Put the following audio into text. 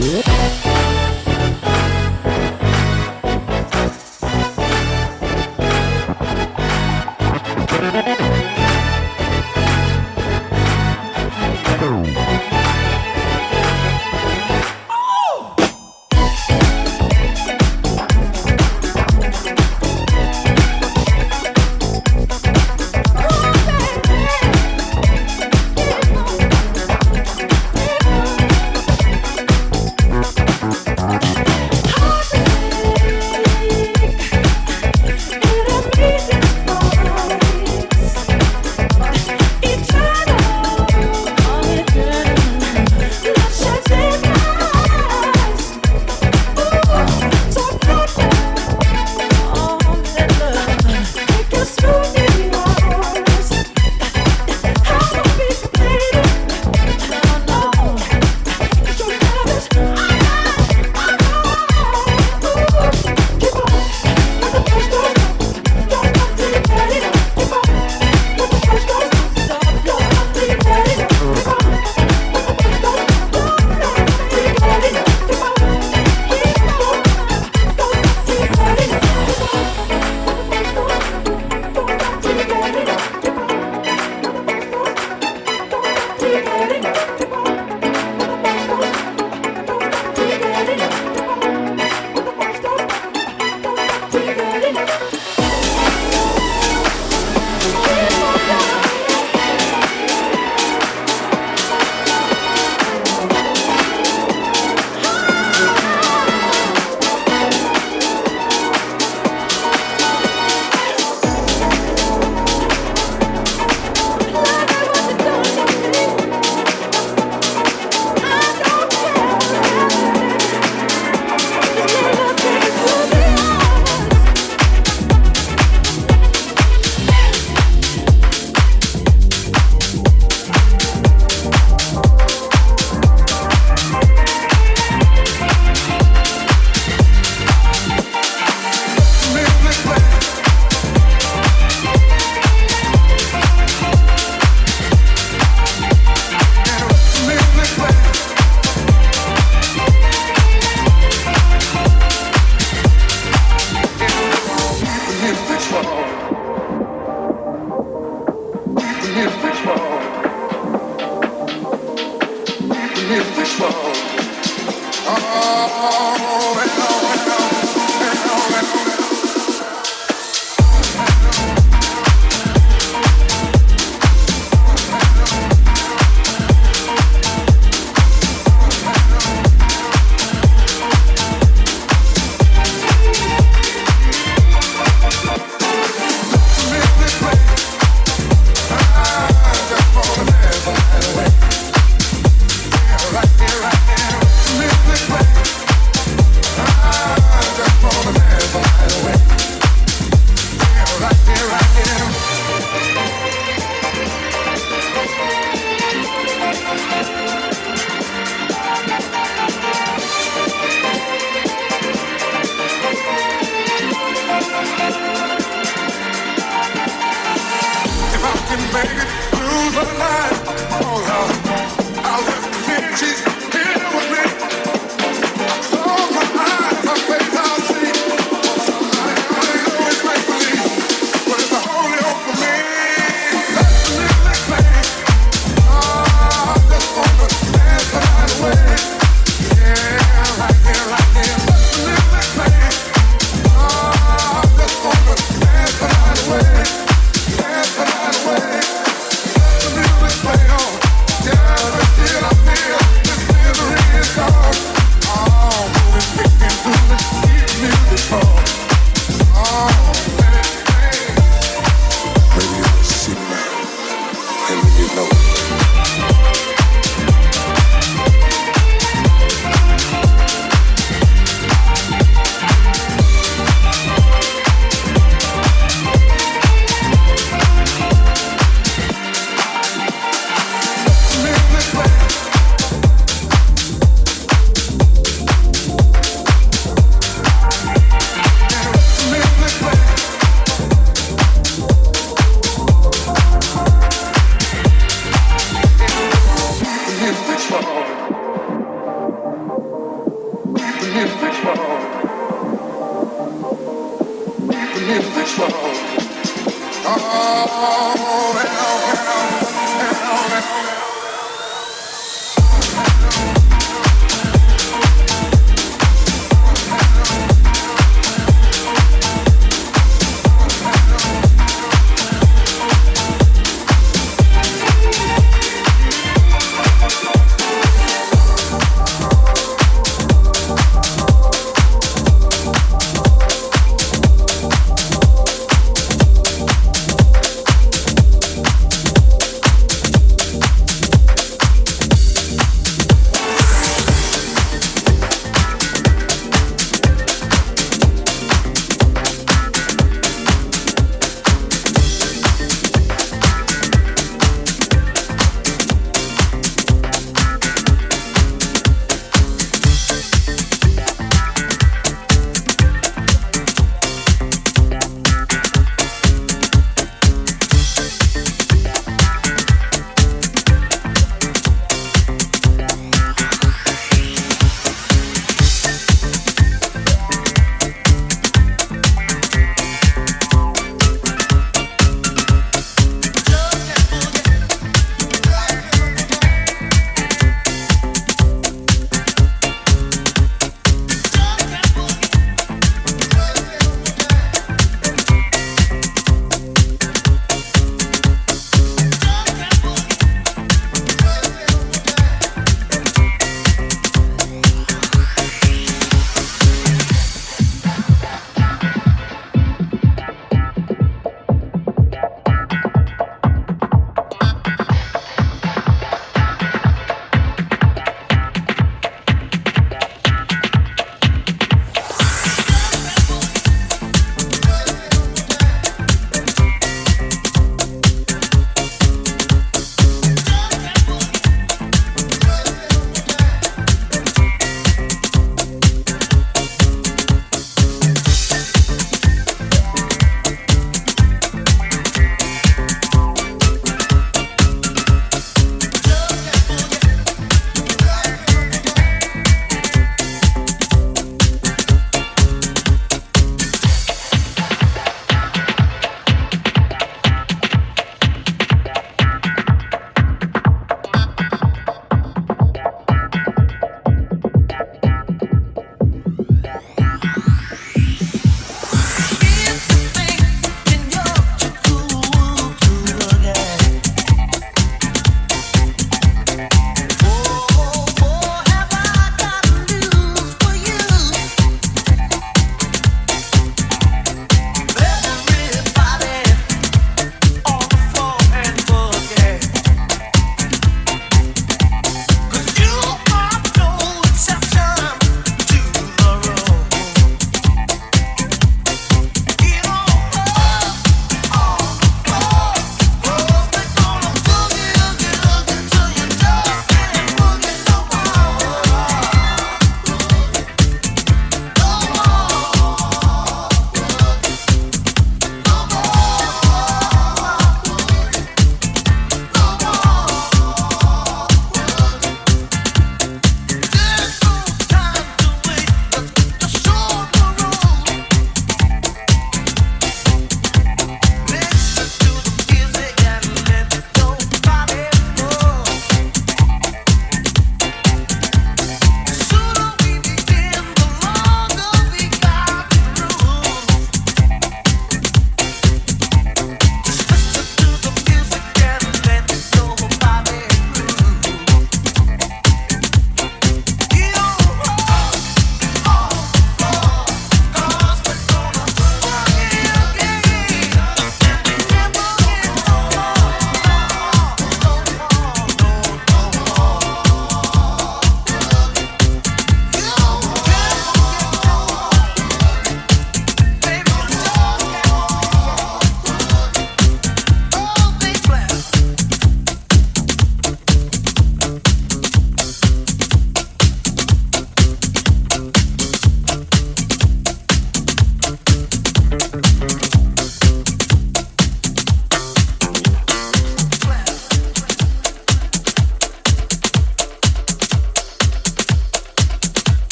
Yeah.